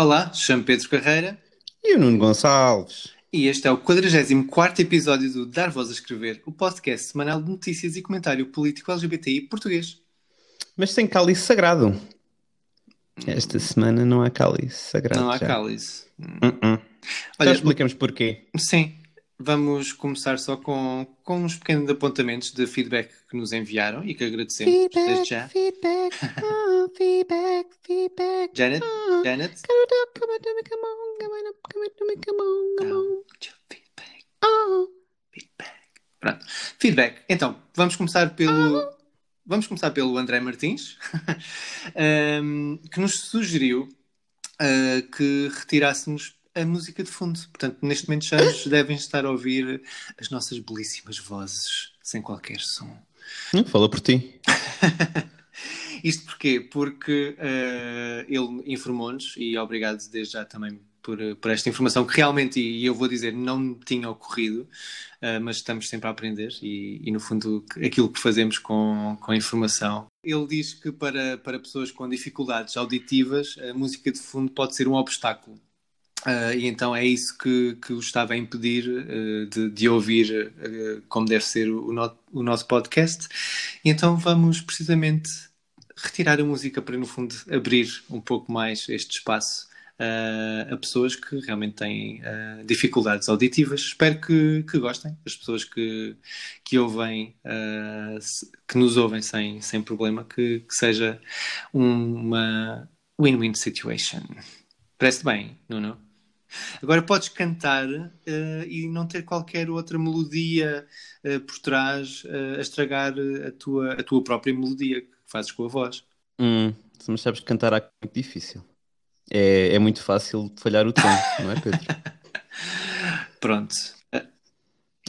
Olá, chamo Pedro Carreira E o Nuno Gonçalves? e este é o 44 episódio do Dar Voz a Escrever, o podcast semanal de notícias e comentário político LGBTI português. Mas sem cálice sagrado. Esta semana não há cálice sagrado. Não há já. cálice. Uh-uh. Olha, já explicamos porquê. Sim, vamos começar só com, com uns pequenos apontamentos de feedback que nos enviaram e que agradecemos desde já. feedback, oh, feedback, feedback. Janet, Janet. Come on, come on, come on, come on, come on, come on, come on. Feedback. Oh. Feedback. Pronto. Feedback. Então, vamos começar pelo. Vamos começar pelo André Martins, ahm, que nos sugeriu ah, que retirássemos a música de fundo. Portanto, neste momento já nos devem estar a ouvir as nossas belíssimas vozes, sem qualquer som. Fala por ti. Isto porquê? Porque eh, ele informou-nos, e obrigado desde já também por, eh, por esta informação, que realmente, e eu vou dizer, não me tinha ocorrido, eh, mas estamos sempre a aprender, e, e, no fundo aquilo que fazemos com, com a informação. Ele diz que para, para pessoas com dificuldades auditivas, a música de fundo pode ser um obstáculo. Uh, e então é isso que, que o estava a impedir uh, de, de ouvir uh, como deve ser o, o nosso podcast. E então vamos precisamente retirar a música para, no fundo, abrir um pouco mais este espaço a pessoas que realmente têm dificuldades auditivas. Espero que, que gostem, as pessoas que, que ouvem, que nos ouvem sem, sem problema, que, que seja uma win-win situation. Parece bem, Nuno? Agora podes cantar uh, e não ter qualquer outra melodia uh, por trás uh, a estragar a tua, a tua própria melodia que fazes com a voz. Hum, mas sabes que cantar é muito difícil. É, é muito fácil falhar o tom, não é, Pedro? Pronto.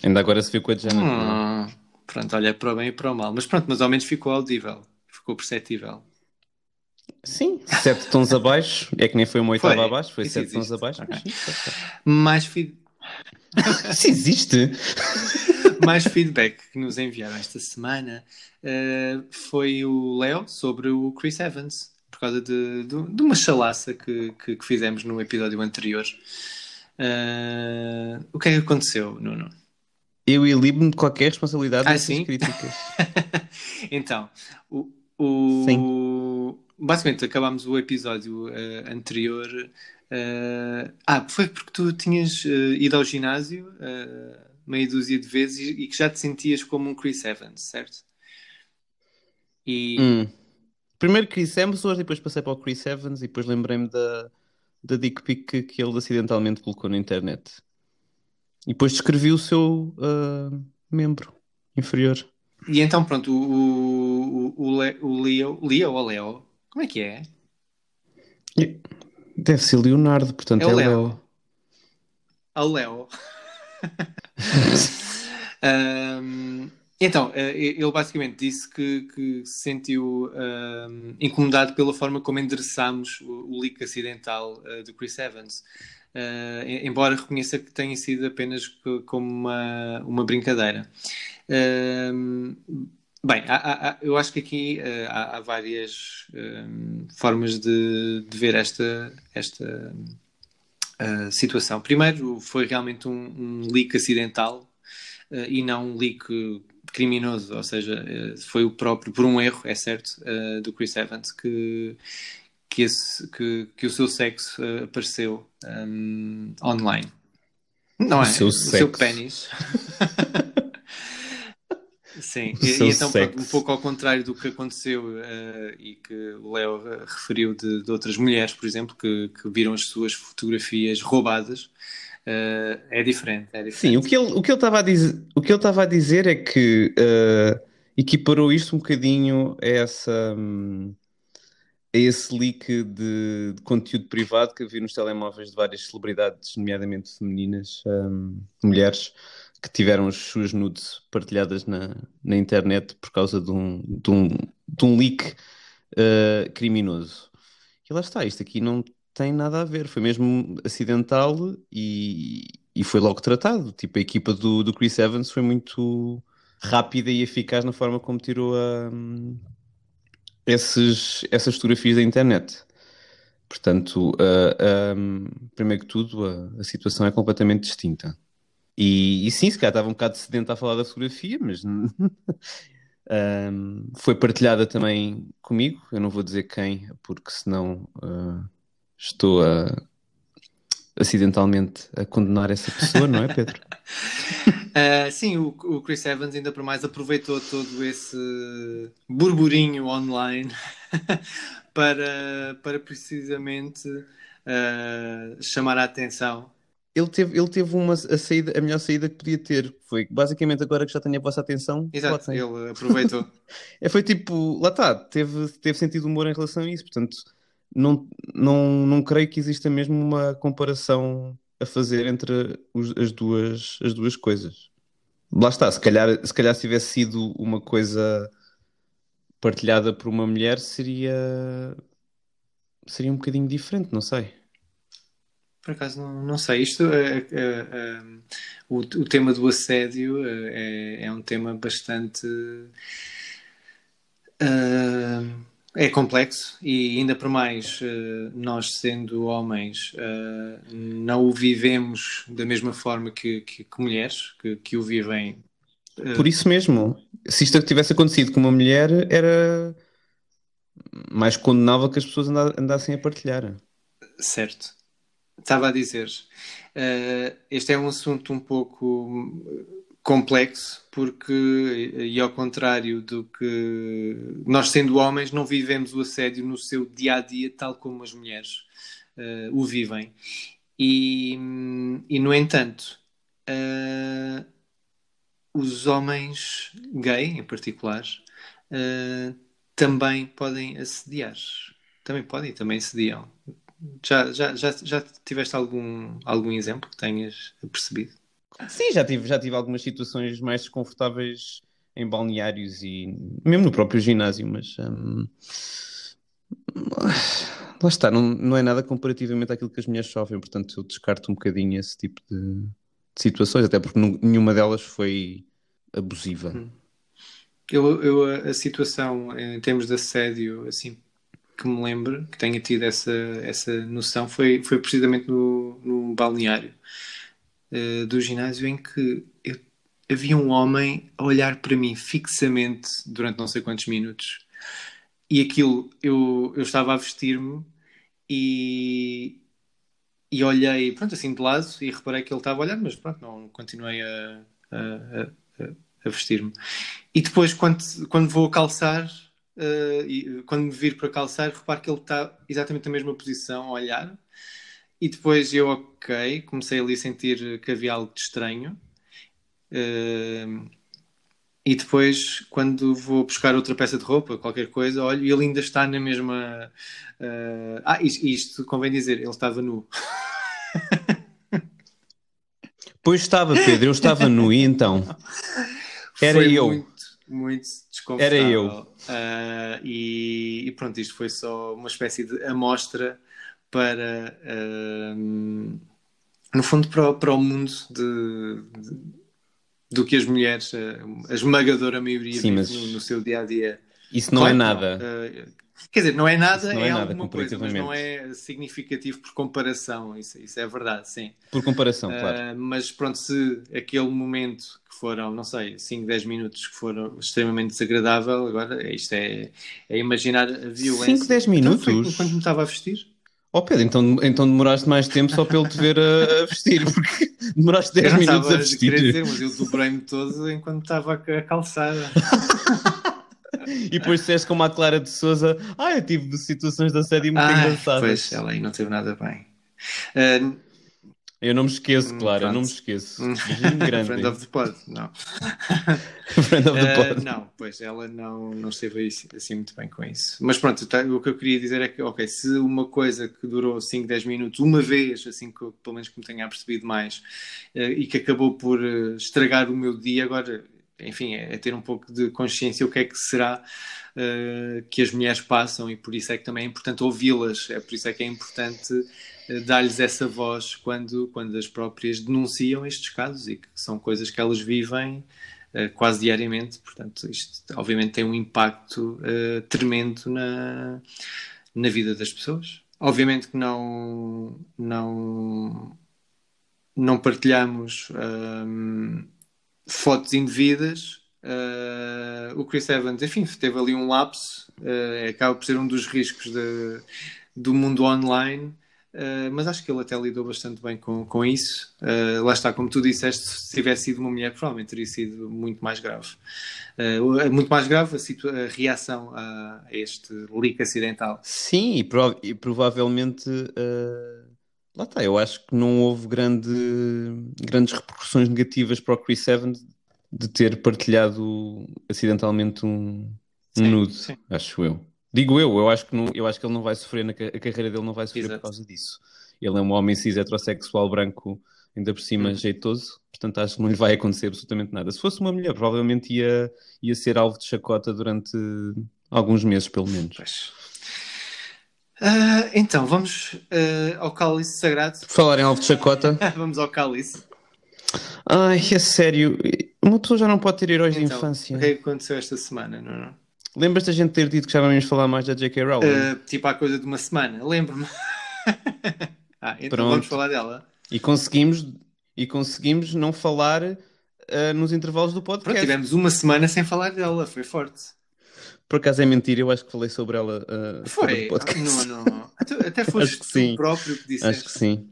Ainda agora se viu com a Janet. é? Hum, pronto, olha, é para o bem e para o mal. Mas pronto, mas ao menos ficou audível, ficou perceptível. Sim, sete tons abaixo. É que nem foi uma oitava Foi. abaixo, foi Isso sete existe. tons abaixo. Ok. mas sim, está certo. Mais, feed- Isso existe? mais feedback que nos enviaram esta semana uh, foi o Leo sobre o Chris Evans, por causa de, de, de uma chalaça que, que, que fizemos no episódio anterior. Uh, o que é que aconteceu, Nuno? Eu elibo-me de qualquer responsabilidade Ah, nessas sim? críticas. então, o, o-. basicamente acabámos o episódio uh, anterior. uh, ah, foi porque tu tinhas uh, ido ao ginásio uh, meia dúzia de vezes e, e que já te sentias como um Chris Evans, certo? E Hum. Primeiro Chris Hemsworth, depois passei para o Chris Evans e depois lembrei-me da, da dick pic que, que ele acidentalmente colocou na internet. E depois descrevi o seu ah, membro inferior. E então, pronto, o, o, o, Le- o Leo, Leo ou Leo, como é que é? Deve ser Leonardo, portanto É é, o Leo. Leo. A Leo. Ahm, então, eh, ele basicamente disse que, que se sentiu ahm, incomodado pela forma como endereçámos o, o leak acidental eh, do Chris Evans. Em- embora reconheça que tenha sido apenas co- como uma, uma brincadeira. Ahm, Bem, há- há- eu acho que aqui eh, há, há várias hum, formas de, de ver esta, esta uh, situação. Primeiro, foi realmente um, um leak acidental uh, e não um leak criminoso, ou seja, uh, foi o próprio, por um erro, é certo, do Chris Evans, que, que, esse- que- que o seu sexo apareceu um, online. Não O é? seu o seu sexo. pênis. Sim, e, e então, pronto, um sexo. pouco ao contrário do que aconteceu eh, e que o Léo referiu de, de outras mulheres, por exemplo, que, que viram as suas fotografias roubadas, eh, é diferente. É diferente. Sim, o que ele o que ele estava a dizer, o que ele a dizer é que ah, equiparou isto um bocadinho a essa a esse leak de, de conteúdo privado que havia nos telemóveis de várias celebridades, nomeadamente femininas, um, mulheres, que tiveram as suas nudes partilhadas na, na internet por causa de um, de um, de um leak uh, criminoso. E lá está, isto aqui não tem nada a ver, foi mesmo acidental e, e foi logo tratado. Tipo, a equipa do, do Chris Evans foi muito rápida e eficaz na forma como tirou a, esses, essas fotografias da internet. Portanto, uh, um, primeiro que tudo, a, a, situação é completamente distinta. E, e, sim, se calhar estava um bocado sedento a falar da fotografia, mas um, foi partilhada também comigo. Eu não vou dizer quem, porque senão uh, estou a, acidentalmente a condenar essa pessoa, não é, Pedro? uh, sim, o, o, Chris Evans ainda por mais aproveitou todo esse burburinho online para, para precisamente uh, chamar a atenção. Ele teve, ele teve uma, a, saída, a melhor saída que podia ter. Foi basicamente agora que já tenho a vossa atenção. Exato, ele aproveitou. é, foi tipo, lá está, teve, teve sentido humor em relação a isso, portanto não, não, não creio que exista mesmo uma comparação a fazer entre os, as, duas, as duas coisas. Lá está, se calhar, se calhar se tivesse sido uma coisa partilhada por uma mulher seria seria um bocadinho diferente, não sei. Por acaso não, não sei. Isto é, é, é, o, o tema do assédio é, é um tema bastante uh, é complexo e ainda por mais eh, nós sendo homens eh, não o vivemos da mesma forma que, que, que mulheres que, que, o vivem. Eh, por isso mesmo, se isto tivesse acontecido com uma mulher era mais condenável que as pessoas andassem a partilhar. Certo. Estava a dizer, este é um assunto um pouco complexo porque, e ao contrário do que nós, sendo homens, não vivemos o assédio no seu dia a dia, tal como as mulheres uh, o vivem. E, e no entanto, uh, os homens gay, em particular, uh, também podem assediar. Também podem, também assediam. Já, já, já, já tiveste algum, algum exemplo que tenhas percebido? Sim, já tive, já tive algumas situações mais desconfortáveis em balneários e mesmo no próprio ginásio, mas hum, lá está, não, não é nada comparativamente àquilo que as mulheres sofrem, portanto eu descarto um bocadinho esse tipo de, de situações, até porque nenhuma delas foi abusiva. Hum. Eu, eu, a situação em termos de assédio, assim, que me lembro, que tenha tido essa, essa noção, foi, foi precisamente no, no balneário uh, do ginásio em que eu, havia um homem a olhar para mim fixamente durante não sei quantos minutos. E aquilo, eu, eu estava a vestir-me e, e olhei, pronto, assim de lado e reparei que ele estava a olhar, mas pronto, não continuei a, a, a, a vestir-me. E depois, quando, quando vou calçar, uh, e, quando me vir para calçar, reparo que ele está exatamente na mesma posição a olhar e depois eu, ok, comecei ali a sentir que havia algo de estranho. Uh, e depois, quando vou buscar outra peça de roupa, qualquer coisa, olho e ele ainda está na mesma. Uh... Ah, isto, isto, convém dizer, ele estava nu. Pois estava, Pedro, eu estava nu, e então? Era foi eu. Muito, muito. Era eu. Uh, e, e, pronto, isto foi só uma espécie de amostra para, uh, no fundo, para, para o mundo de, de, do que as mulheres, a esmagadora maioria, Sim, mas... no, no, seu dia a dia. Isso não é claro, é nada. Uh, quer dizer, não é nada, não é, é nada, alguma coisa, mas não é significativo por comparação, isso, isso é verdade, sim. Por comparação, uh, claro. Mas pronto, se aquele momento que foram, não sei, 5, 10 minutos que foram extremamente desagradável, agora isto é, é imaginar a violência. 5, 10 minutos? Então, quando me estava a vestir? Oh Pedro, então, então demoraste mais tempo só para ele te ver a, a vestir, porque demoraste 10 minutos a vestir. Dizer, mas eu dobrei-me todo enquanto estava a calçar. e depois disseste como a Clara de Souza, ah, eu tive situações de assédio muito ah, engraçadas. Pois, ela aí não teve nada bem. Uh, Eu não me esqueço, Hum, claro, eu não me pronto. esqueço. Hum. Grande. Friend of the Pod, não. Friend of the Eh, pod. não, pois ela não, não esteve assim muito bem com isso. Mas pronto, tá- o que eu queria dizer é que, ok, se uma coisa que durou 5, 10 minutos, uma vez, assim que eu, pelo menos que me tenha percebido mais, eh, e que acabou por eh, estragar o meu dia, agora, enfim, é, ter um pouco de consciência o que é que será eh, que as mulheres passam e por isso é que também é importante ouvi-las, é por isso é que é importante eh, dar-lhes essa voz quando, quando as próprias denunciam estes casos e que são coisas que elas vivem eh, quase diariamente, portanto, isto obviamente tem um impacto tremendo na, na vida das pessoas. Obviamente que não, não, não partilhamos ahm, fotos indevidas. Ah, o Chris Evans, enfim, teve ali um lapso, ah, acaba por ser um dos riscos de- do mundo online. Uh, mas acho que ele até lidou bastante bem com, com isso. Uh, lá está, como tu disseste, se tivesse sido uma mulher, provavelmente teria sido muito mais grave. Uh, muito mais grave a, a reação a este leak acidental. Sim, e, prova- e provavelmente lá está, eu acho que não houve grande, grandes repercussões negativas para o Chris Evans de ter partilhado acidentalmente um, um Sim, nude, sim. acho eu. Digo eu, eu acho que, não, eu acho que ele não vai sofrer, na, a carreira dele não vai sofrer Exato. por causa disso. Ele é um homem cis heterossexual branco, ainda por cima Hum. jeitoso, portanto acho que não lhe vai acontecer absolutamente nada. Se fosse uma mulher, provavelmente ia, ia ser alvo de chacota durante alguns meses, pelo menos. Pois. Ah, então, vamos ah, ao cálice sagrado. Por falar em alvo de chacota, vamos ao cálice. ai, é sério, uma pessoa já não pode ter heróis de Então, infância. o que é que aconteceu esta semana? Não, não? Lembras da gente ter dito que já vamos falar mais da J.K. Rowling? Ah, tipo há coisa de uma semana, lembro-me. ah, então Pronto. vamos falar dela. E conseguimos, e conseguimos não falar nos intervalos do Pronto, podcast. tivemos uma semana sem falar dela, foi forte. Por acaso é mentira, eu acho que falei sobre ela fora Foi, não, não. Até, foste Acho que tu sim. próprio que disseste. Acho que sim.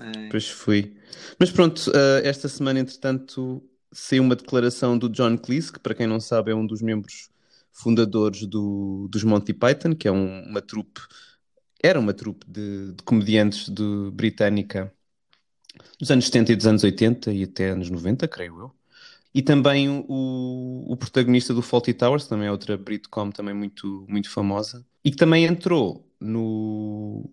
É. Pois fui. Mas pronto, ah, esta semana, entretanto, saiu uma declaração do John Cleese, que para quem não sabe é um dos membros fundadores do, dos Monty Python, que é um- uma trupe, era uma trupe de, de comediantes de, britânica dos anos 70 e dos anos 80 e até anos 90, creio eu. E também o, o protagonista do Fawlty Towers, também é outra Britcom também muito, muito famosa, e que também entrou no,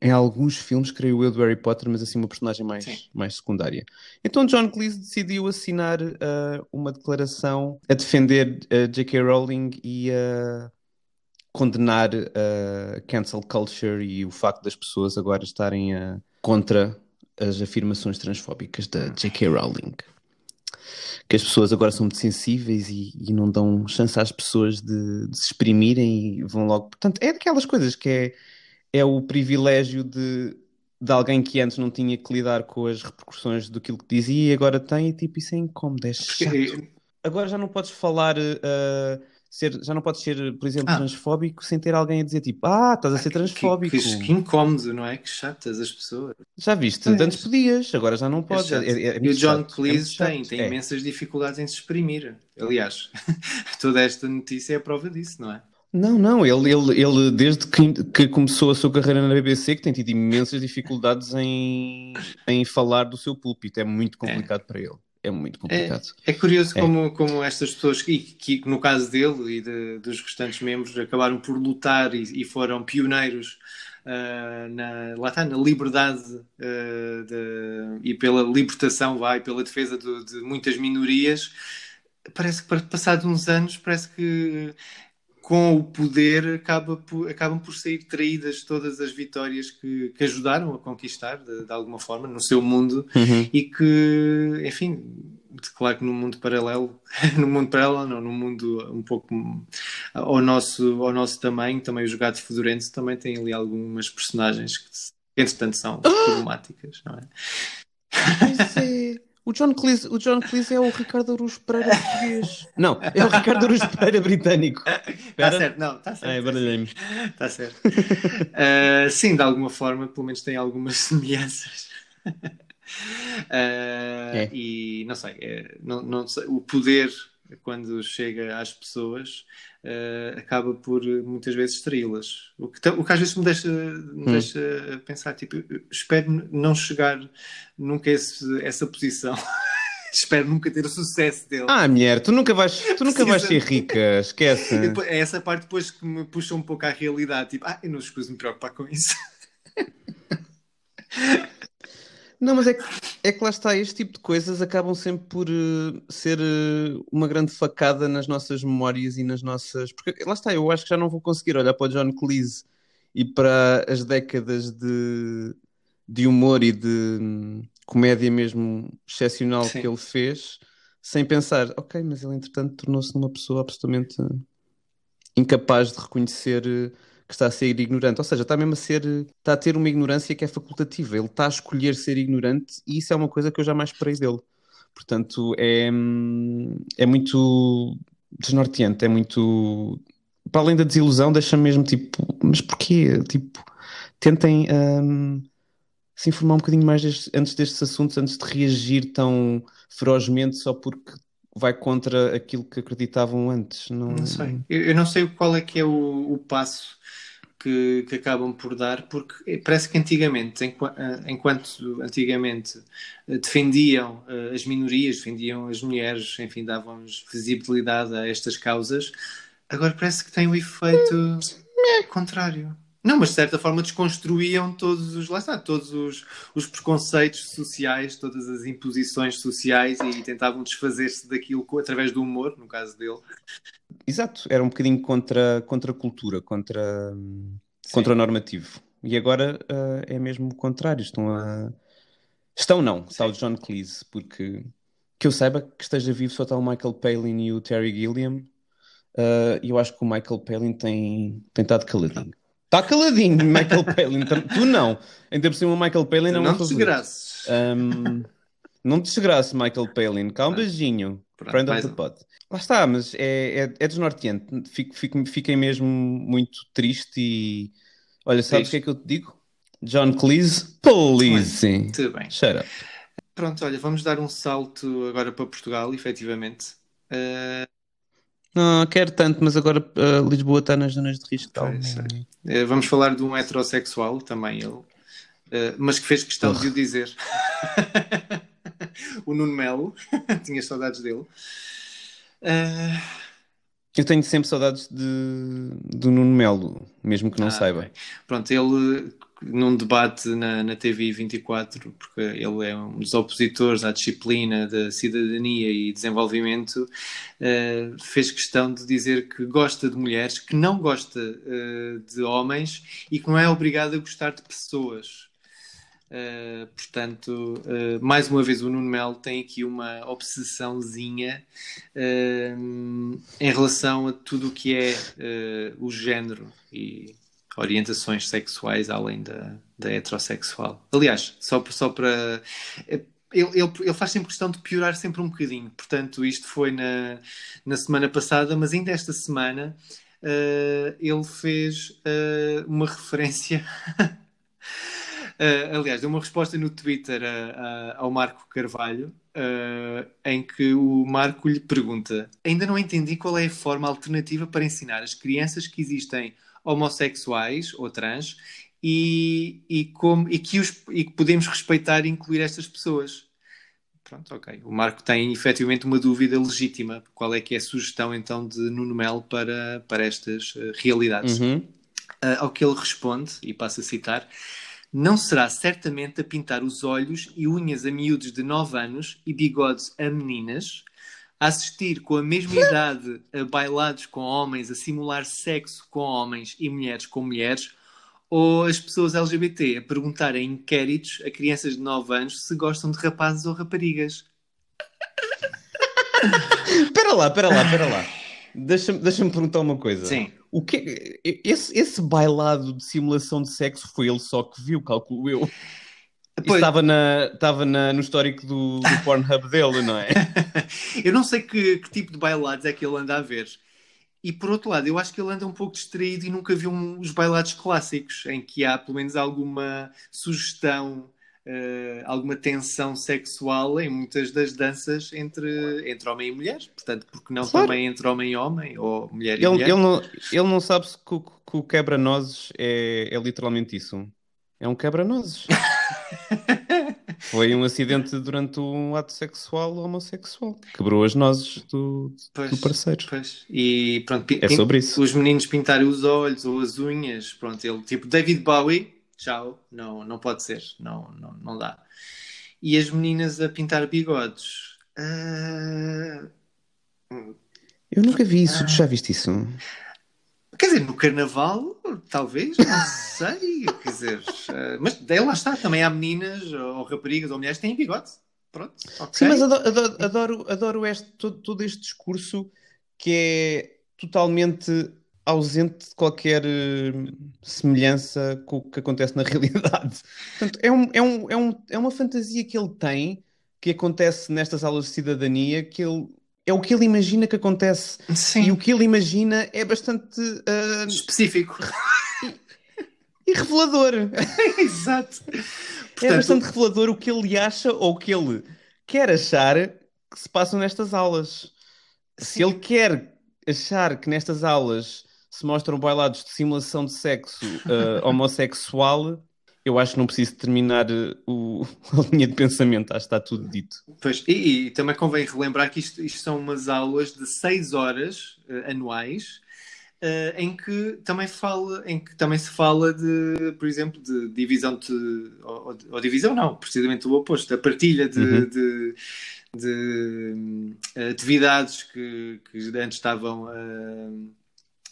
em alguns filmes, creio eu, do Harry Potter, mas assim uma personagem Sim. mais, mais secundária. Então John Cleese decidiu assinar ah, uma declaração a defender a J.K. Rowling e a condenar a cancel culture e o facto das pessoas agora estarem ah, contra as afirmações transfóbicas da J.K. Rowling. Que as pessoas agora são muito sensíveis e, e não dão chance às pessoas de, de se exprimirem e vão logo. Portanto, é daquelas coisas que é, é o privilégio de, de alguém que antes não tinha que lidar com as repercussões daquilo que dizia e agora tem, e tipo, isso é incómodo, é chato. Agora já não podes falar, uh, ser, já não podes ser, por exemplo, Ah. transfóbico sem ter alguém a dizer tipo, ah, estás a ser transfóbico. Que, que, que incómodo, não é? Que chatas as pessoas. Já viste? Pois. Antes podias, agora já não É podes. É- é- é e o John chato, é Cleese tem, tem É. imensas dificuldades em se exprimir. Aliás, toda esta notícia é a prova disso, não é? Não, não, ele, ele, ele desde que, que começou a sua carreira na BBC que tem tido imensas dificuldades em, em falar do seu púlpito. É muito complicado para ele. É muito complicado. É curioso É. Como, como estas pessoas, que, que no caso dele e de- dos restantes membros, acabaram por lutar e, e foram pioneiros ah, na, lá está, na liberdade ah, de- e pela libertação, vai, pela defesa do- de muitas minorias. Parece que, passados uns anos, parece que com o poder acaba por- acabam por sair traídas todas as vitórias que, que ajudaram a conquistar, de, de alguma forma, no seu mundo Uhum. e que, enfim, claro que no mundo paralelo, no mundo paralelo, não, no mundo um pouco ao nosso, ao nosso tamanho, também os gatos fedorentos também têm ali algumas personagens que, entretanto, são problemáticas, não é? É. O John, Cleese, o John Cleese é o Ricardo Aruz Pereira português. Não, é o Ricardo Aruz Pereira britânico. Está certo, não, está certo. baralhei-me. Está certo. Ah, sim, de alguma forma, pelo menos tem algumas semelhanças. Ah, É. E não sei, é, não, não sei, o poder, quando chega às pessoas, uh, acaba por muitas vezes distraí-las. O que, o que às vezes me deixa, me Hum. deixa pensar, tipo, espero não chegar nunca a esse- essa posição. espero nunca ter o sucesso dele. Ah, mulher, tu nunca vais, tu nunca vais ser rica, esquece. Depois- É essa parte depois que me puxa um pouco à realidade. Tipo, ah, eu não escuso me preocupar com isso. Não, mas é que, é que lá está, este tipo de coisas acabam sempre por eh, ser eh, uma grande facada nas nossas memórias e nas nossas. Porque lá está, eu acho que já não vou conseguir olhar para o John Cleese e para as décadas de, de humor e de hum, comédia mesmo excepcional Sim. que ele fez sem pensar, ok, mas ele entretanto tornou-se numa pessoa absolutamente incapaz de reconhecer eh, que está a ser ignorante. Ou seja, está mesmo a ser, está a ter uma ignorância que é facultativa. Ele está a escolher ser ignorante e isso é uma coisa que eu jamais esperei dele. Portanto, é, é muito desnorteante, é muito. Para além da desilusão, deixa-me mesmo tipo, mas porquê? Tipo, tentem hum, se informar um bocadinho mais destes- antes destes assuntos, antes de reagir tão ferozmente só porque vai contra aquilo que acreditavam antes. Não, Não sei. Eu, eu não sei qual é que é o, o passo que, que acabam por dar, porque parece que antigamente, eh, enquanto antigamente eh, defendiam eh, as minorias, defendiam as mulheres, enfim, davam-nos visibilidade a estas causas, agora parece que tem o efeito contrário. Não, mas de certa forma desconstruíam todos os, lá está, todos os, os preconceitos sociais, todas as imposições sociais e tentavam desfazer-se daquilo através do humor, no caso dele. Exato, era um bocadinho contra, contra a cultura, contra, contra o normativo. E agora ah, é mesmo o contrário. Estão a. Estão não, está o John Cleese, porque que eu saiba que esteja vivo só está o Michael Palin e o Terry Gilliam. Ah, E eu acho que o Michael Palin tem, tem estado caladinho. Está caladinho, Michael Palin. Tu não. Ainda por cima, o Michael Palin é um não te desgraças. Um, não te desgrace, Michael Palin. Cá um beijinho. Pronto, mais um. pod. Lá está, mas é, é, é desnorteante. Fico, fico- fiquei mesmo muito triste e. Olha, sabes o que é que eu te digo? John Cleese, please. Tudo bem. Shut up. Pronto, olha, vamos dar um salto agora para Portugal, efetivamente. Uh, Não, quero tanto, mas agora uh, Lisboa está nas zonas de risco. Tal. É. uh, vamos falar de um heterossexual, também ele, uh, mas que fez questão de o dizer. o Nuno Melo, tinha saudades dele. Uh, Eu tenho sempre saudades de, do Nuno Melo, mesmo que não ah, saiba. ok. Pronto, ele num debate na, na TV 24, porque ele é um dos opositores à disciplina da cidadania e desenvolvimento, uh, fez questão de dizer que gosta de mulheres, que não gosta uh, de homens e que não é obrigado a gostar de pessoas. Uh, portanto, uh, mais uma vez o Nuno Melo tem aqui uma obsessãozinha uh, em relação a tudo o que é o género e orientações sexuais além da, da heterossexual. Aliás, só, só para. Ele, ele, ele, faz sempre questão de piorar sempre um bocadinho. Portanto, isto foi na, na semana passada, mas ainda esta semana ele fez uma referência. Uh, aliás, deu uma resposta no Twitter ao Marco Carvalho. em que o Marco lhe pergunta: Ainda não entendi qual é a forma alternativa para ensinar as crianças que existem homossexuais ou trans e, e, como, e, que, os, e que podemos respeitar e incluir estas pessoas. Pronto, ok. O Marco tem efetivamente uma dúvida legítima. Qual é que é a sugestão então de Nuno Melo para, para estas uh, realidades? Uhum. Uh, ao que ele responde, e passo a citar, não será certamente a pintar os olhos e unhas a miúdos de 9 anos e bigodes a meninas, a assistir com a mesma idade a bailados com homens, a simular sexo com homens e mulheres com mulheres, ou as pessoas LGBT a perguntar em inquéritos a crianças de 9 anos se gostam de rapazes ou raparigas. Espera lá, espera lá, espera lá. Deixa-me deixa perguntar uma coisa. Sim. O que, esse, esse bailado de simulação de sexo foi ele só que viu, calculo eu. Isso estava, na, estava na, no histórico do, do Pornhub dele, não é? eu não sei que, que, tipo de bailados é que ele anda a ver. E por outro lado, eu acho que ele anda um pouco distraído e nunca viu um, os bailados clássicos, em que há pelo menos alguma sugestão eh, alguma tensão sexual em muitas das danças entre, entre homem e mulher. Portanto, porque não Claro. também entre homem e homem, ou mulher e Ele, mulher? ele não, ele não sabe se que, o- que o quebra-nozes é, é literalmente isso. É um quebra-nozes. Foi um acidente durante um ato sexual homossexual. Quebrou as nozes do, Pois, do parceiro. pois. E pronto, É sobre isso. os meninos pintarem os olhos ou as unhas, pronto, ele tipo David Bowie, tchau, não, não pode ser, não, não, não dá. E as meninas a pintar bigodes. Ah, Eu nunca vi isso. Tu já viste isso? Quer dizer, no carnaval, talvez, não sei. Quer dizer, ah, mas daí lá está, também há meninas ou raparigas ou mulheres que têm bigode. Pronto, ok. Sim, mas adoro, adoro, adoro, adoro este, todo, todo este discurso que é totalmente ausente de qualquer eh, semelhança com o que acontece na realidade. Portanto, é, um, é, um, é, um, é uma fantasia que ele tem, que acontece nestas aulas de cidadania, que ele, é o que ele imagina que acontece. E Sim, o que ele imagina é bastante ah, específico. e revelador. Exato. É Portanto, bastante revelador o que ele acha ou o que ele quer achar que se passam nestas aulas. Se Sim. ele quer achar que nestas aulas se mostram bailados de simulação de sexo eh, homossexual, eu acho que não preciso terminar eh, o, a linha de pensamento, acho que está tudo dito. Pois, e, e também convém relembrar que isto, isto são umas aulas de seis horas eh, anuais eh, em que também fala, em que também se fala de, por exemplo, de divisão de ou, ou- divisão não, precisamente o oposto, a partilha de, Uhum. de, de, hum, atividades que, que antes estavam hum,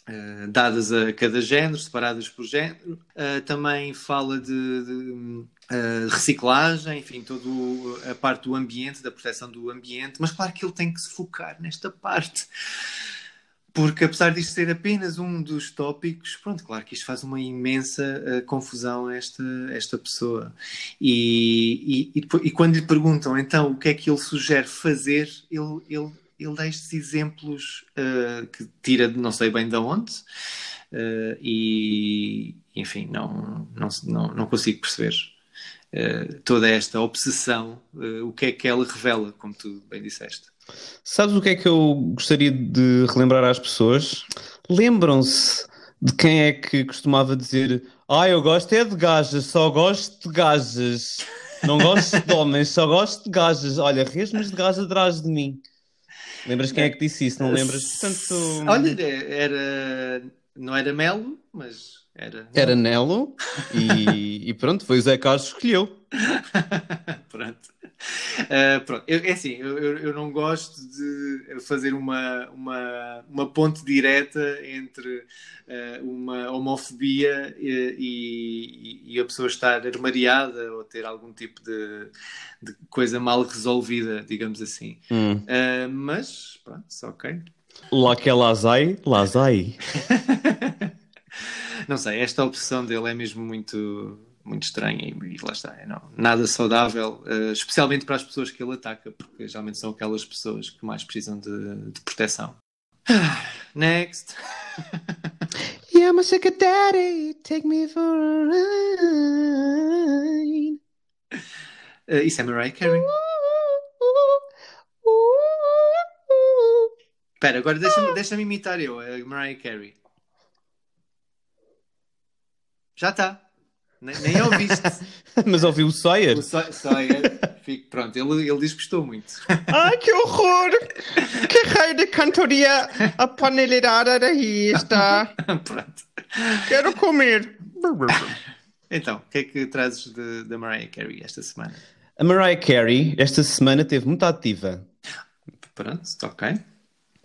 eh, dadas a cada género, separadas por género. Eh, também fala de, de, eh, reciclagem, enfim, toda a parte do ambiente, da proteção do ambiente, mas claro que ele tem que se focar nesta parte. Porque apesar disto ser apenas um dos tópicos, pronto, claro que isto faz uma imensa confusão a esta, esta pessoa. E, e, e, e quando lhe perguntam então o que é que ele sugere fazer, ele, ele, ele dá estes exemplos eh, que tira de não sei bem de onde, eh, e enfim, não, não, não, não consigo perceber eh, toda esta obsessão, o que é que ela revela, como tu bem disseste. Sabes o que é que eu gostaria de relembrar às pessoas? Lembram-se de quem é que costumava dizer: Ah, eu gosto é de gajas, só gosto de gajas. Não gosto de homens, só gosto de gajas. Olha, resmas de gajas atrás de mim. Lembras quem é que disse isso? Não lembras? Portanto, Olha, era. Não era Melo, mas era. era Nelo e, e pronto, foi o Zé Carlos que escolheu. pronto. Uh, pronto. Eu, é assim, eu, eu, não gosto de fazer uma, uma, uma ponte direta entre uh, uma homofobia e, e, e, a pessoa estar armariada ou ter algum tipo de, de coisa mal resolvida, digamos assim. Hum. Uh, mas, pronto, ok. Lá que é Lazai, Lazai. não sei, esta opção dele é mesmo muito muito estranha e, e lá está, é não, nada saudável, uh, especialmente para as pessoas que ele ataca, porque geralmente são aquelas pessoas que mais precisam de, de proteção. Next. yeah, I'm a sugar daddy, take me for a ride. Uh, isso é Mariah Carey. Espera, agora deixa-me deixa imitar eu, a Mariah Carey. Já está. Nem, nem ouviste. Mas ouviu o Sawyer? O so Sawyer, fico, pronto, ele, ele diz que gostou muito. Ai, que horror! Que raio de cantoria apanelada daí está! pronto. Quero comer! Então, o que é que trazes da Mariah Carey esta semana? A Mariah Carey, esta semana, esteve muito ativa. Pronto, ok.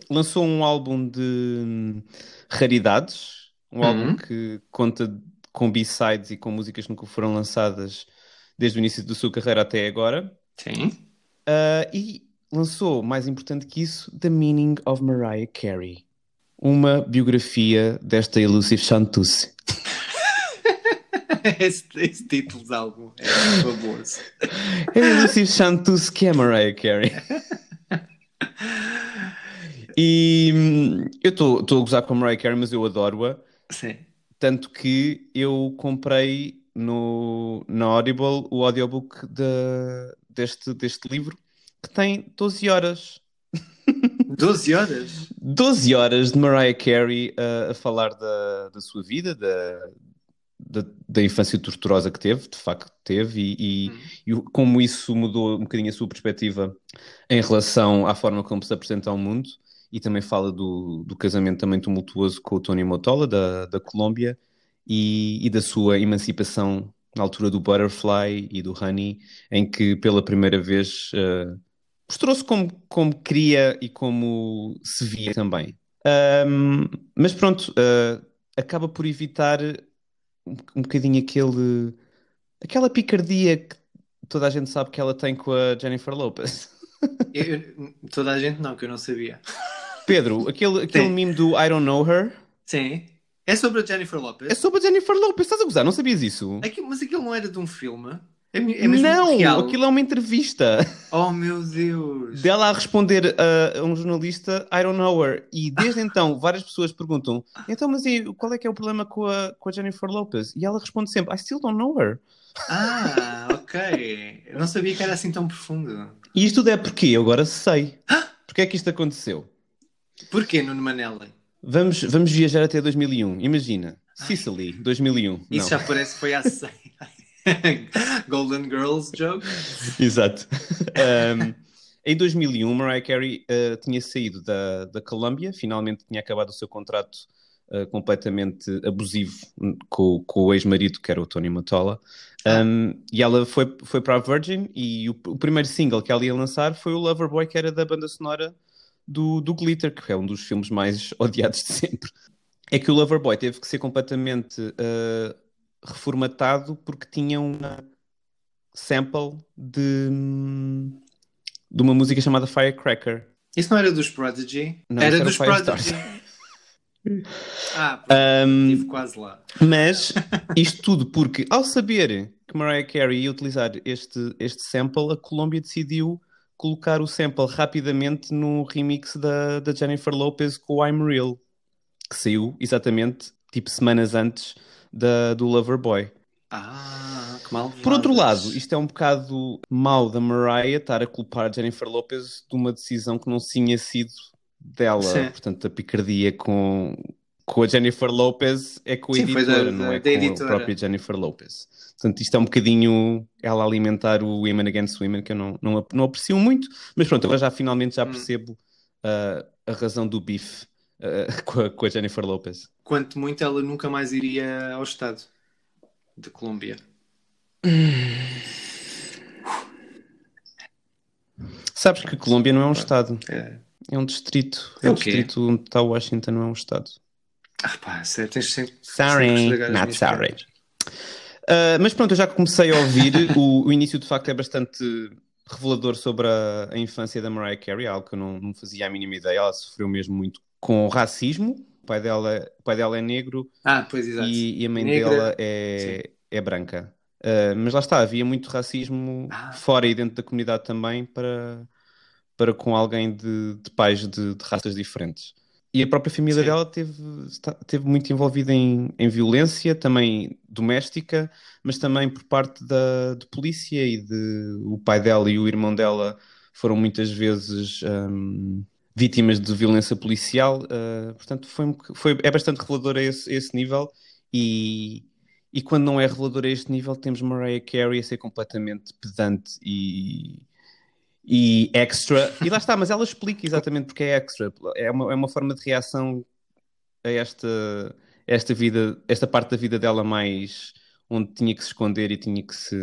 Lançou um álbum de raridades, um Uhum. álbum que conta com B-sides e com músicas que nunca foram lançadas desde o início da sua carreira até agora. Sim. Uh, e lançou, mais importante que isso, The Meaning of Mariah Carey. Uma biografia desta elusive chanteuse. esse, esse título de álbum é famoso. É elusive chanteuse que é Mariah Carey. E hum, eu estou a gozar com a Mariah Carey, mas eu adoro-a. Sim. Tanto que eu comprei no, na Audible o audiobook de, deste, deste livro que tem 12 horas. 12 horas? 12 horas de Mariah Carey a, a falar da, da sua vida, da, da, da, infância torturosa que teve, de facto teve, e, e, hum. e, como isso mudou um bocadinho a sua perspectiva em relação à forma como se apresenta ao mundo, e também fala do, do casamento também tumultuoso com o Tony Motola, da, da Colômbia, e, e da sua emancipação na altura do Butterfly e do Honey, em que pela primeira vez uh, mostrou-se como, como queria e como se via também. Um, mas pronto, uh, acaba por evitar um, um bocadinho aquele, aquela picardia que toda a gente sabe que ela tem com a Jennifer Lopez. Eu, toda a gente não, que eu não sabia. Pedro, aquele, aquele meme do I don't know her. Sim. É sobre a Jennifer Lopez? É sobre a Jennifer Lopez, estás a gozar? Não sabias isso? Aquilo, mas aquilo não era de um filme? É, é não, real? aquilo é uma entrevista. Oh meu Deus! Dela a responder a, a, um jornalista, I don't know her. E desde então várias pessoas perguntam: então, mas e qual é que é o problema com a, com a Jennifer Lopez? E ela responde sempre: I still don't know her. Ah, ok. Eu não sabia que era assim tão profundo. E isto tudo é porque eu agora sei. Porque é que isto aconteceu? Porquê, Nuno Manella? Vamos, vamos viajar até 2001. Imagina. Sicily, 2001. Isso Não. já parece que foi há 100. Golden Girls joke. Exato. Um, em 2001, Mariah Carey uh, tinha saído da, da Columbia, finalmente tinha acabado o seu contrato uh, completamente abusivo com, com o ex-marido, que era o Tony Mottola. Um, ah. E ela foi, foi para a Virgin e o, o, primeiro single que ela ia lançar foi o Loverboy, que era da banda sonora do, do Glitter, que é um dos filmes mais odiados de sempre. É que o Loverboy teve que ser completamente uh, reformatado porque tinha uma sample de, de uma música chamada Firecracker. Isso não era dos Prodigy? Não, era, era dos Prodigy. ah, um, estive quase lá. Mas isto tudo porque, ao saber que Mariah Carey ia utilizar este, este sample, a Colômbia decidiu colocar o sample rapidamente no remix da, da Jennifer Lopez com o I'm Real, que saiu exatamente tipo semanas antes da, do Loverboy. Ah, que mal. Por outro lado, isto é um bocado mau da Mariah estar a culpar a Jennifer Lopez de uma decisão que não tinha sido dela. Sim. Portanto, a picardia com, com a Jennifer Lopez é com a Sim, editora, da, não é com editora. a própria Jennifer Lopez. Portanto, isto é um bocadinho ela alimentar o Women Against Women, que eu não, não, não aprecio muito, mas pronto, agora já finalmente já hum. percebo uh, a razão do bife uh, com, a, com a Jennifer Lopez. Quanto muito ela nunca mais iria ao Estado de Colômbia. Sabes que Colômbia não é um Estado. É, é um distrito. É, é um distrito onde está Washington, não é um Estado. Ah, pá, sério, tens sempre. Sorry, not sorry. Uh, mas pronto, eu já comecei a ouvir. o, o, início, de facto, é bastante revelador sobre a, a infância da Mariah Carey, algo que eu não, não, fazia a mínima ideia. Ela sofreu mesmo muito com racismo. O pai dela, o pai dela é negro ah, pois, exato. E, e a mãe Negra. dela é, é branca. Uh, mas lá está, havia muito racismo ah. fora e dentro da comunidade também para, para com alguém de, de pais de, de raças diferentes. E a própria família Sim. dela teve, teve muito envolvida em, em violência, também doméstica, mas também por parte da de polícia e de o pai dela e o irmão dela foram muitas vezes um, vítimas de violência policial. Uh, portanto, foi, foi, é bastante revelador a esse, a esse nível e, e quando não é revelador a este nível, temos Mariah Carey a ser completamente pedante e e extra. E lá está, mas ela explica exatamente porque é extra. É uma, é uma forma de reação a esta, esta vida, esta parte da vida dela mais onde tinha que se esconder e tinha que se,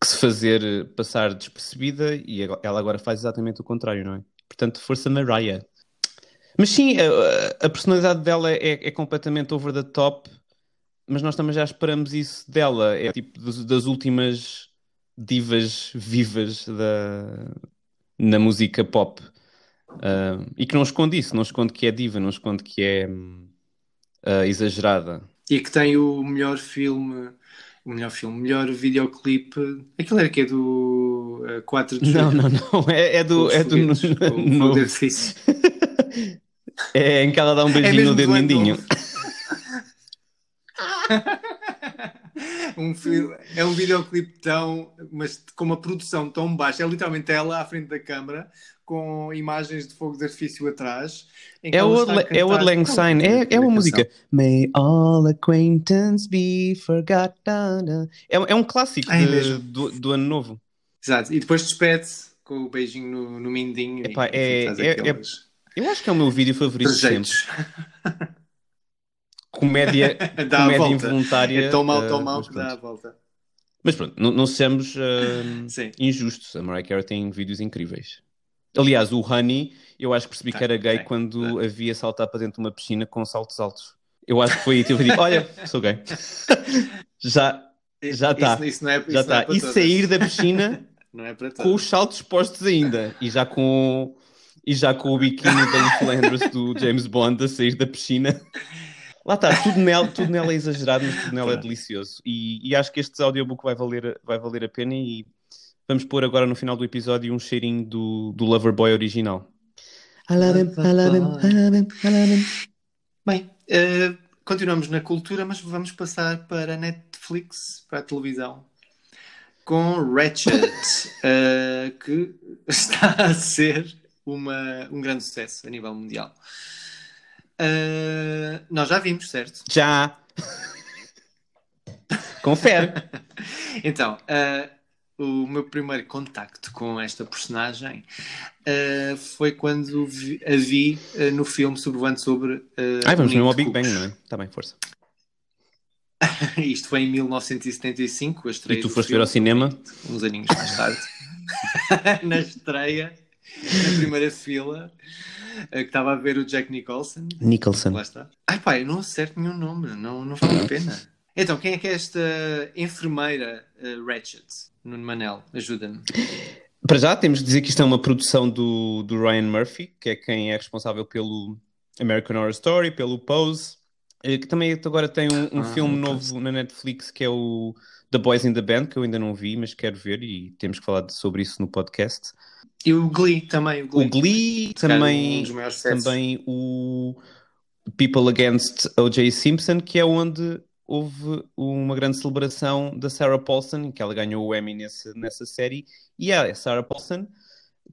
que se fazer passar despercebida e ela agora faz exatamente o contrário, não é? Portanto, força Mariah. Mas sim, a, a personalidade dela é, é, completamente over the top, mas nós também já esperamos isso dela. É tipo das, das últimas divas vivas da, na música pop. Uh, e que não esconde isso, não esconde que é diva, não esconde que é uh, exagerada. E que tem o melhor filme, o melhor filme, o melhor videoclipe. Aquilo era que é do uh, 4 de. Não, não, não, é, é do. É do no, no... é em que ela dá um beijinho é no dedo mindinho. um é um videoclipe tão, mas com uma produção tão baixa. É literalmente ela à frente da câmara, com imagens de fogo de artifício atrás. É o, é o cantar- Lang Syne. é É, é uma música. May all acquaintance be forgotten. É, é um clássico é de- do, do ano novo. Exato. E depois despede-se com o beijinho no, no mindinho. Epá, e, enfim, é- faz é- é- aqueles Eu acho que é o meu vídeo favorito de sempre. Comédia, comédia involuntária. É tão mau, eh, tão mas que dá a volta. Mas pronto, não, não sejamos eh, Sim. injustos. A Mariah Carey tem vídeos incríveis. Aliás, o Honey, eu acho que percebi Tá, que era gay tá, quando havia saltar para dentro de uma piscina com saltos altos. Eu acho que foi aí que eu digo: olha, sou gay. Já, Já tá. Isso, isso não é, isso já não é está. para E todas. sair da piscina é com os saltos postos ainda. E já com, e já com o biquíni da Landers do James Bond a sair da piscina. Lá está, tudo nela, tudo nela é exagerado, mas tudo nela é delicioso. E, e acho que este audiobook vai valer, vai valer a pena e vamos pôr agora no final do episódio um cheirinho do, do Loverboy original. I love him, I love him, I love him, I love him. Bem, eh, continuamos na cultura, mas vamos passar para a Netflix, para a televisão, com Ratchet, eh, que está a ser uma, um grande sucesso a nível mundial. Eh, nós já vimos, certo? Já! Confere. Então, eh, o meu primeiro contacto com esta personagem eh, foi quando vi- a vi no filme sobrevoando sobre. Ai, vamos mesmo ao Big Bang, não é? Está bem, força. Isto foi em 1975, a estreia E tu foste ver ao cinema? Uns aninhos mais tarde. na estreia, na primeira fila, eh, que estava a ver o Jack Nicholson. Nicholson. Lá está. Ai eu não acerto nenhum nome, não, não vale a pena. Então, quem é que é esta enfermeira eh, Ratchet? Nuno Manel, ajuda-me. Para já temos de dizer que isto é uma produção do, do Ryan Murphy, que é quem é responsável pelo American Horror Story, pelo Pose, eh, que também agora tem um, um Ah, filme novo na Netflix que é o The Boys in the Band, que eu ainda não vi, mas quero ver e temos que falar sobre isso no podcast. E o Glee também, o Glee. O Glee, também, Um também o People Against O.J. Simpson, que é onde houve uma grande celebração da Sarah Paulson, que ela ganhou o Emmy nesse, nessa série, e é a Sarah Paulson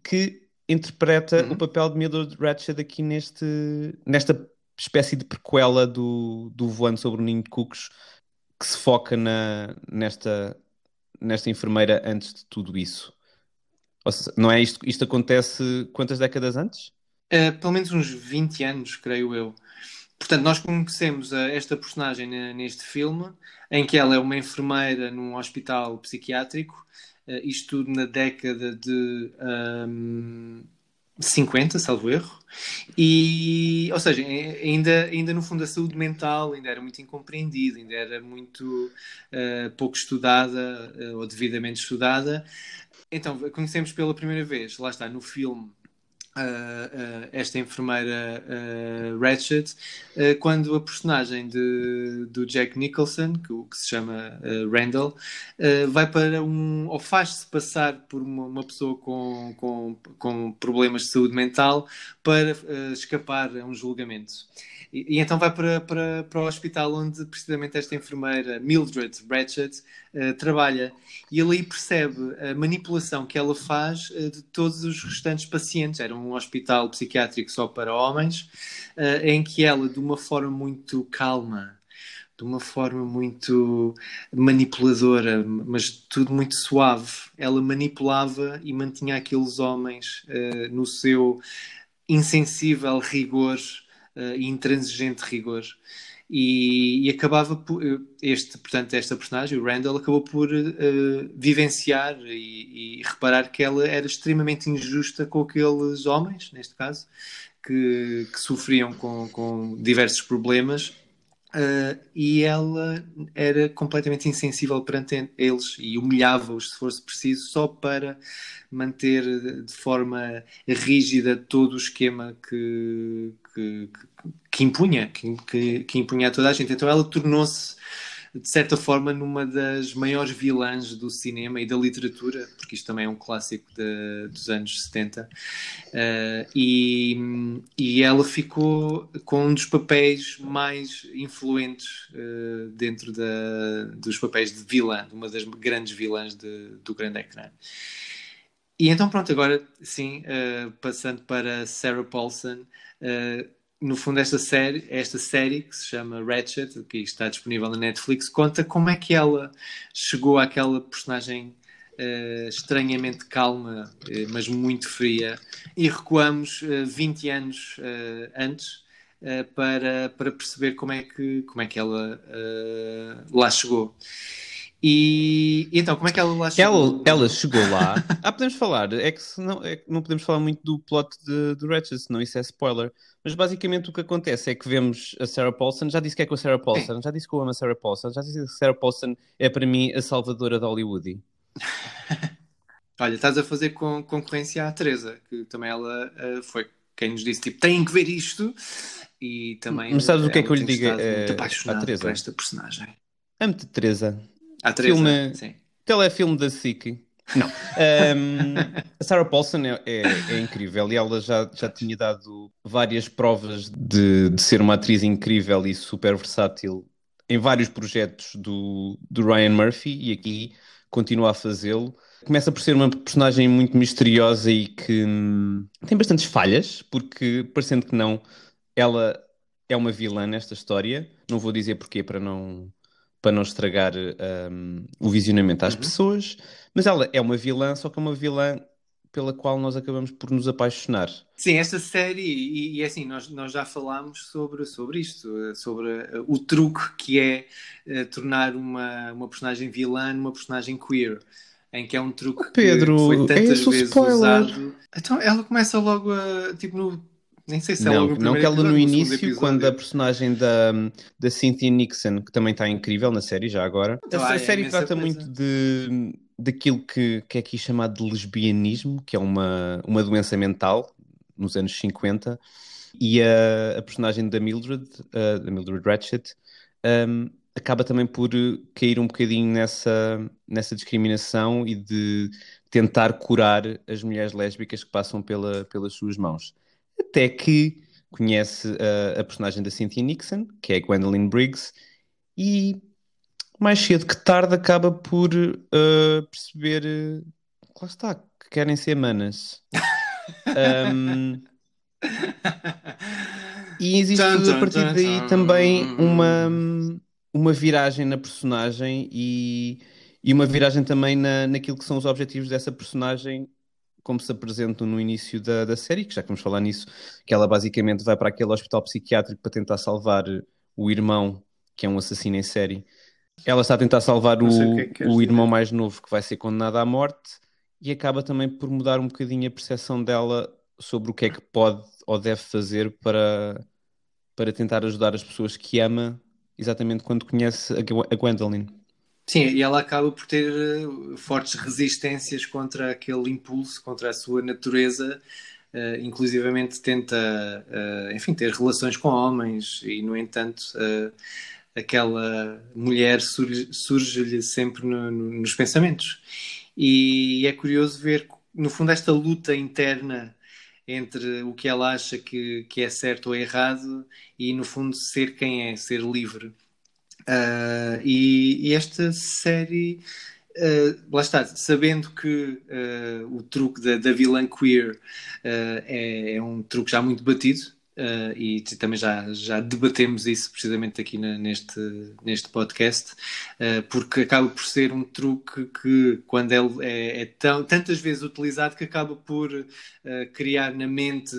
que interpreta Uhum. o papel de Mildred Ratched aqui neste, nesta espécie de prequela do, do Voando sobre o Ninho de Cucos, que se foca na, nesta, nesta enfermeira antes de tudo isso. Seja, não é isto, isto acontece quantas décadas antes? Uh, pelo menos uns 20 anos, creio eu. Portanto, nós conhecemos uh, esta personagem ne- neste filme, em que ela é uma enfermeira num hospital psiquiátrico, uh, isto tudo na década de um, 50, salvo erro. E, ou seja, eh, ainda, ainda no fundo a saúde mental ainda era muito incompreendida, ainda era muito uh, pouco estudada uh, ou devidamente estudada. Então, conhecemos pela primeira vez, lá está, no filme, uh, uh, esta enfermeira uh, Ratchet, quando a personagem de, do Jack Nicholson, que, que se chama Randall, vai para um. ou faz-se passar por uma, uma pessoa com, com, com problemas de saúde mental para uh, escapar a um julgamento. E, e então vai para, para, para o hospital onde precisamente esta enfermeira, Mildred Ratchet, uh, trabalha. E ele aí percebe a manipulação que ela faz uh, de todos os restantes pacientes. Era um hospital psiquiátrico só para homens, em que ela, de uma forma muito calma, de uma forma muito manipuladora, mas tudo muito suave, ela manipulava e mantinha aqueles homens uh, no seu insensível rigor uh, intransigente rigor. E, e acabava por este, portanto, esta personagem, o Randall, acabou por uh, vivenciar e, e, reparar que ela era extremamente injusta com aqueles homens, neste caso, que, que sofriam com, com, diversos problemas. Uh, e ela era completamente insensível perante eles e humilhava-os se fosse preciso, só para manter de forma rígida todo o esquema que, que, que impunha, que, que, impunha a toda a gente. Então ela tornou-se de certa forma, numa das maiores vilãs do cinema e da literatura, porque isto também é um clássico de, dos anos 70. Uh, e, e ela ficou com um dos papéis mais influentes uh, dentro da, dos papéis de vilã, uma das grandes vilãs de, do grande ecrã. E então, pronto, agora sim, uh, passando para Sarah Paulson no fundo, esta série, esta série que se chama Ratchet, que está disponível na Netflix, conta como é que ela chegou àquela personagem uh, estranhamente calma, uh, mas muito fria, e recuamos uh, 20 anos antes para, para perceber como é que, como é que ela lá chegou. E, então, como é que ela lá chegou? Ela, ela chegou lá. ah, podemos falar. É que não, é, não podemos falar muito do plot de, do Ratchet, senão isso é spoiler. Mas basicamente o que acontece é que vemos a Sarah Paulson. Já disse que é com a Sarah Paulson, já disse que eu amo a Sarah Paulson, já disse que a Sarah Paulson é para mim a salvadora de Hollywood. Olha, estás a fazer com, concorrência à Teresa, que também ela uh, foi quem nos disse tipo, têm que ver isto. E também. Mas sabes o que é que eu lhe digo é, à Teresa? por esta personagem. Amo-te, Teresa. A Teresa, filme, sim. Telefilme da SIC. Não. Um, a Sarah Paulson é, é, é, incrível e ela já, já tinha dado várias provas de, de ser uma atriz incrível e super versátil em vários projetos do, do Ryan Murphy e aqui continua a fazê-lo. Começa por ser uma personagem muito misteriosa e que hum, tem bastantes falhas, porque parecendo que não, ela é uma vilã nesta história. Não vou dizer porquê para não para não estragar um, o visionamento às uhum. pessoas, mas ela é uma vilã, só que é uma vilã pela qual nós acabamos por nos apaixonar. Sim, esta série, e, e é assim, nós, nós já falámos sobre, sobre isto, sobre uh, o truque que é uh, tornar uma, uma personagem vilã numa personagem queer, em que é um truque oh, Pedro, que foi tantas é vezes spoiler. usado. Então ela começa logo a, tipo, no nem sei se não, ela não que ela no início, quando a personagem da, da Cynthia Nixon, que também está incrível na série já agora, então, a, a série trata coisa. muito de daquilo que, que é aqui chamado de lesbianismo, que é uma, uma doença mental nos anos 50, e a, a personagem da Mildred, uh, da Mildred Ratchet, um, acaba também por cair um bocadinho nessa, nessa discriminação e de tentar curar as mulheres lésbicas que passam pela, pelas suas mãos até que conhece a, a personagem da Cynthia Nixon, que é a Gwendolyn Briggs, e mais cedo que tarde acaba por uh, perceber, uh, lá está, que querem ser manas. um, e existe a partir daí também uma, uma viragem na personagem e, e uma viragem também na, naquilo que são os objetivos dessa personagem como se apresentam no início da, da série, que já que vamos falar nisso, que ela basicamente vai para aquele hospital psiquiátrico para tentar salvar o irmão, que é um assassino em série. Ela está a tentar salvar o, o, é o irmão mais novo que vai ser condenado à morte e acaba também por mudar um bocadinho a percepção dela sobre o que é que pode ou deve fazer para, para tentar ajudar as pessoas que ama, exatamente quando conhece a Gwendolyn. Sim, e ela acaba por ter uh, fortes resistências contra aquele impulso, contra a sua natureza, uh, inclusivamente tenta, uh, enfim, ter relações com homens e, no entanto, aquela mulher surge-lhe surge sempre no, no, nos pensamentos. E é curioso ver, no fundo, esta luta interna entre o que ela acha que, que é certo ou errado e, no fundo, ser quem é, ser livre. Uh, e, e, esta série, uh, lá está, sabendo que uh, o truque da, da vilã queer é, é, um truque já muito batido, Uh, e também já, já debatemos isso precisamente aqui na, neste, neste podcast, uh, porque acaba por ser um truque que, quando ele é, é tão, tantas vezes utilizado, que acaba por uh, criar na mente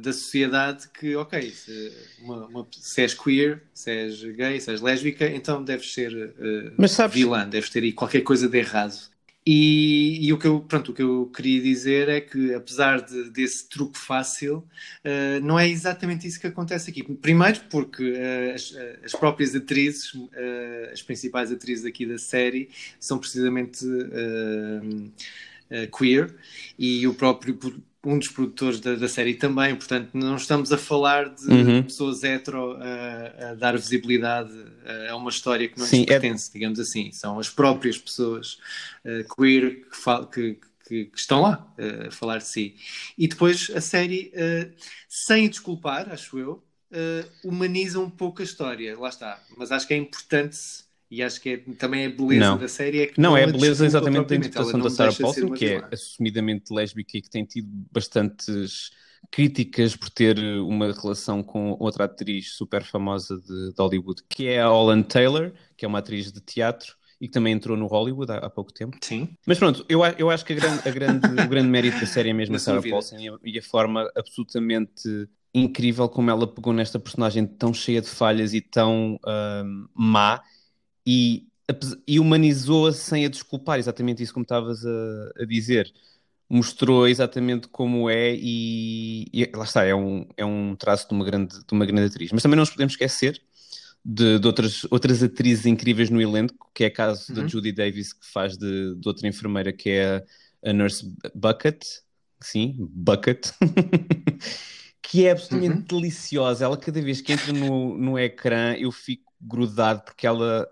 da sociedade que, ok, se, uma, uma, se és queer, se és gay, se és lésbica, então deves ser sabes... vilã, deves ter aí qualquer coisa de errado. E, e, o, que eu, pronto, o que eu queria dizer é que, apesar de, desse truque fácil, uh, não é exatamente isso que acontece aqui. Primeiro, porque uh, as, as, próprias atrizes, uh, as principais atrizes aqui da série, são precisamente queer, e o próprio um dos produtores da, da, série também, portanto, não estamos a falar de Uhum. pessoas hetero a, a dar visibilidade a uma história que não Sim, lhes é- pertence, digamos assim. São as próprias pessoas eh, queer que, que- que- que estão lá eh, a falar de si. E depois a série, eh, sem desculpar, acho eu, humaniza um pouco a história. Lá está. Mas acho que é importante. E acho que é- também é a beleza Não. da série é que Não, é a beleza exatamente da interpretação da Sarah Paulson, que é assumidamente lésbica e que tem tido bastantes críticas por ter uma relação com outra atriz super famosa de, de Hollywood, que é a Holland Taylor, que é uma atriz de teatro e que também entrou no Hollywood há, há pouco tempo. Sim. Mas pronto, eu, eu acho que a grande, a grande- o grande mérito da série é mesmo a Sarah. Paulson e a, e a forma absolutamente incrível como ela pegou nesta personagem tão cheia de falhas e tão ahm, má e, e humanizou-a sem a desculpar, exatamente isso como estavas a, a dizer. Mostrou exatamente como é e, e lá está, é um, é um traço de uma, grande, de uma grande atriz. Mas também não nos podemos esquecer de, de outras, outras atrizes incríveis no elenco, que é o caso da Uhum. Judy Davis, que faz de, de outra enfermeira, que é a, a Nurse Bucket. Sim, Bucket. que é absolutamente deliciosa. Ela, cada vez que entra no, no ecrã, eu fico grudado, porque ela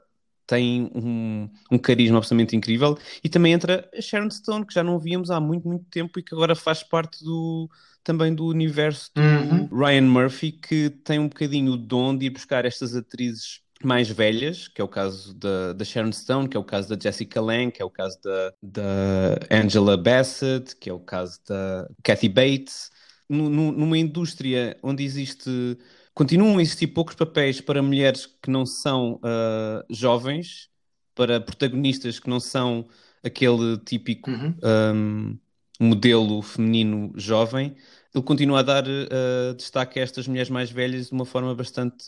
tem um, um carisma absolutamente incrível. E também entra a Sharon Stone, que já não víamos há muito, muito tempo e que agora faz parte do, também do universo do Uhum. Ryan Murphy, que tem um bocadinho o dom de ir buscar estas atrizes mais velhas, que é o caso da, da Sharon Stone, que é o caso da Jessica Lange, que é o caso da, da Angela Bassett, que é o caso da Kathy Bates. Nu- nu- numa indústria onde existe continuam a existir poucos papéis para mulheres que não são ah, jovens, para protagonistas que não são aquele típico Uhum. um, modelo feminino jovem, ele continua a dar uh, destaque a estas mulheres mais velhas de uma forma bastante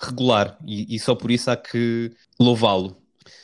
regular e, e só por isso há que louvá-lo.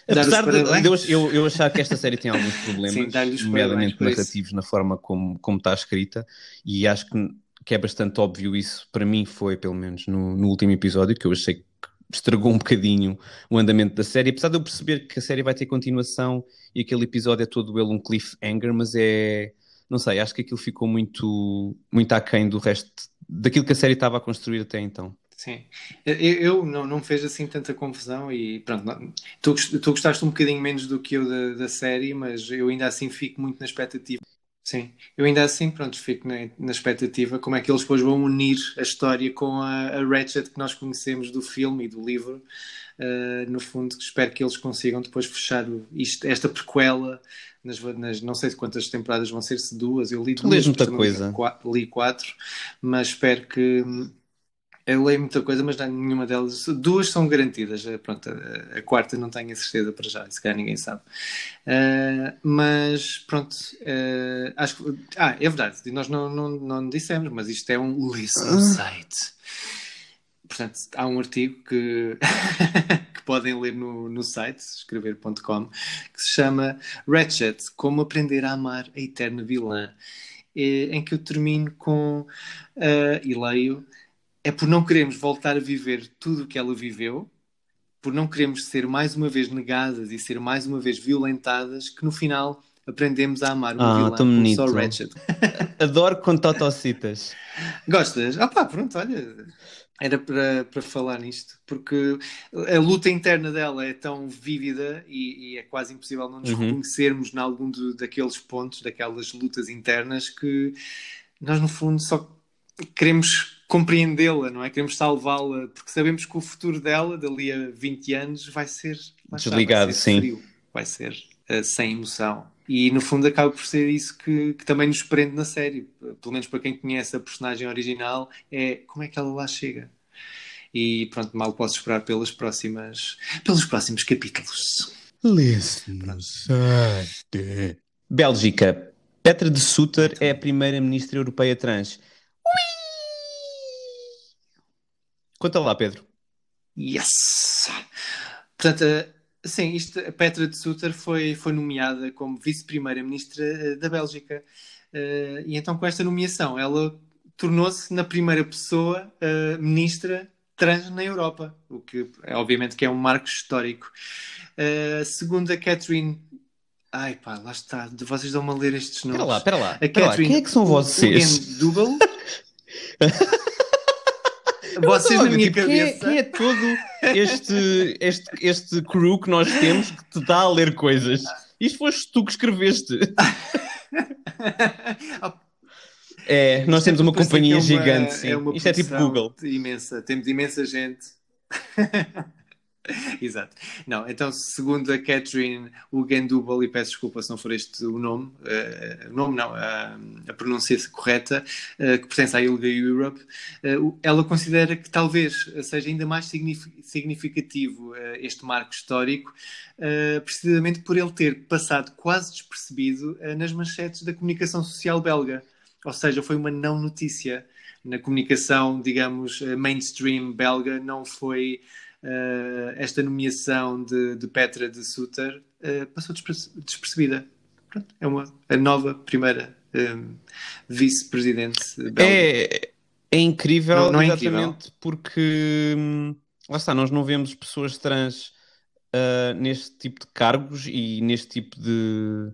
Apesar de, eu, eu, eu achar que esta série tem alguns problemas, Sim, nomeadamente narrativos na forma como, como está escrita, e acho que, que é bastante óbvio isso, para mim foi pelo menos no, no último episódio, que eu achei que estragou um bocadinho o andamento da série, apesar de eu perceber que a série vai ter continuação e aquele episódio é todo ele um cliffhanger, mas é, não sei, acho que aquilo ficou muito, muito aquém do resto, daquilo que a série estava a construir até então. Sim, eu, eu não, não me fez assim tanta confusão e pronto, não- tu, tu gostaste um bocadinho menos do que eu da, da série, mas eu ainda assim fico muito na expectativa. Sim, eu ainda assim, pronto, fico na, na expectativa como é que eles depois vão unir a história com a, a Ratchet que nós conhecemos do filme e do livro. Uh, no fundo, espero que eles consigam depois fechar isto, esta prequela nas, nas- não sei quantas temporadas vão ser, se duas, eu li Tu duas, muita coisa. li quatro, mas espero que eu leio muita coisa, mas não- nenhuma delas. Duas são garantidas. eh, Pronto, a, a quarta não tenho a certeza para já, se calhar ninguém sabe. Ah, mas pronto, ah, acho que. Ah, é verdade, nós não, não, não dissemos, mas isto é um listen site. Portanto, há um artigo que, que podem ler no, no site, escrever.com, que se chama Ratchet Como Aprender a Amar a Eterna Vilã, em que eu termino com, ah, e leio, é por não queremos voltar a viver tudo o que ela viveu, por não queremos ser mais uma vez negadas e ser mais uma vez violentadas, que no final aprendemos a amar uma Ah, vilã tão como só bonito. Ratchet. Adoro com totocitas. Gostas? Ah pá, pronto, olha, era para, para falar nisto, porque a luta interna dela é tão vívida e, e é quase impossível não nos Uhum. reconhecermos em algum do- daqueles pontos, daquelas lutas internas que nós no fundo só queremos compreendê-la, não é? Queremos salvá-la, porque sabemos que o futuro dela, dali a 20 anos, vai ser está, Desligado, vai ser sim. frio, vai ser eh, sem emoção. E no fundo acaba por ser isso que, que também nos prende na série. Pelo menos para quem conhece a personagem original, é como é que ela lá chega. E pronto, mal posso esperar pelas próximas, pelos próximos capítulos. Bélgica. Petra de Sutter é a primeira ministra europeia trans. Conta lá, Pedro. Yes! Portanto, eh, sim, isto, a Petra de Sutter foi, foi nomeada como vice-primeira-ministra eh, da Bélgica. Eh, e então, com esta nomeação, ela tornou-se na primeira pessoa ministra trans na Europa, o que é, obviamente que é um marco histórico. Segundo a Catherine Ai pá, lá está. Vocês dão-me a ler estes nomes. Espera lá, espera lá. A espera lá. Catherine Quem é que são vocês? Double. Vocês na minha tipo, quem, é, cabeça. quem é todo este, este, este crew que nós temos que te dá a ler coisas? Isto foste tu que escreveste. É, nós isto temos é uma parecer companhia é uma- gigante, sim. é uma Isto é tipo Google. Imensa, temos imensa gente. Exato. Não, então, segundo a Catherine Ugendubel, e peço desculpa se não for este o nome, eh, o nome não, a, a pronúncia correta, eh, que pertence à ILGA Europe, eh, ela considera que talvez seja ainda mais signif- significativo este marco histórico, precisamente por ele ter passado quase despercebido nas manchetes da comunicação social belga. Ou seja, foi uma não notícia na comunicação, digamos, mainstream belga, não foi eh, esta nomeação de, de Petra de Sutter, eh, passou desperce- despercebida. Pronto, é uma, a nova primeira eh, vice-presidente. É, é incrível, Não- não é exatamente porque hum, lá está, nós não vemos pessoas trans ah, neste tipo de cargos e neste tipo de,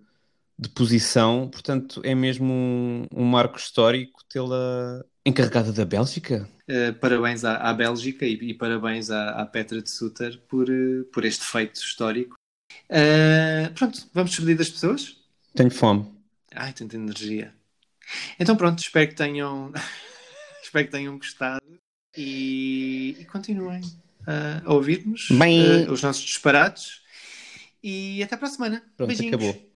de posição, portanto é mesmo um, um marco histórico tê-la encarregada da Bélgica. Eh, parabéns à, à Bélgica e, e parabéns à, à Petra de Sutter por, eh, por este feito histórico. Eh, pronto, vamos despedir das pessoas? Tenho fome. Ai, tanta energia. Então pronto, espero que tenham espero que tenham gostado e, e continuem a ouvir-nos os nossos disparates e até para a semana. Pronto, Beijinhos. acabou.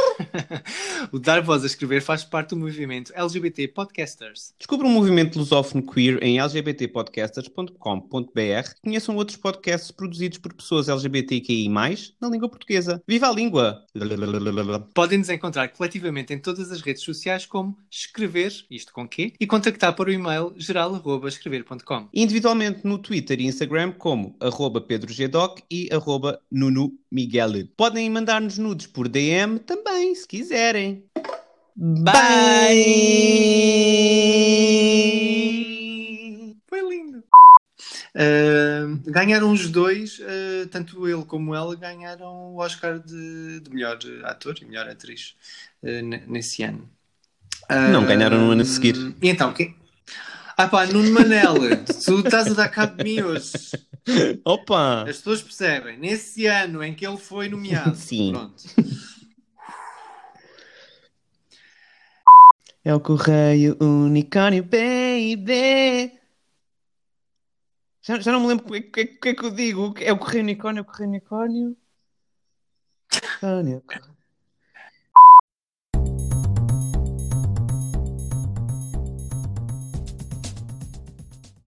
o Dar Voz a Escrever faz parte do movimento LGBT Podcasters. Descubra um movimento lusófono queer em lgbtpodcasters.com.br. Conheçam outros podcasts produzidos por pessoas LGBTQI+, na língua portuguesa. Viva a língua! Podem nos encontrar coletivamente em todas as redes sociais como escrever, isto com quê, e contactar para o e-mail geral.escrever.com. Individualmente no Twitter e Instagram como arroba pedrogdoc e arroba Nuno Miguel. Podem mandar-nos nudes por DM também, se quiserem. Bye! Foi lindo. Uh, ganharam os dois, uh, tanto ele como ela, ganharam o Oscar de, de melhor ator e melhor atriz uh, nesse ano. Não, ganharam no ano a seguir. E então, quem? Ah pá, Nuno Manel, tu estás a dar cabo de mim hoje. Opa! As pessoas percebem, nesse ano em que ele foi nomeado. Sim. Pronto. É o correio unicórnio, baby. Já, já não me lembro o que, que, que é que eu digo. É o correio unicórnio, é o correio unicórnio. Unicórnio,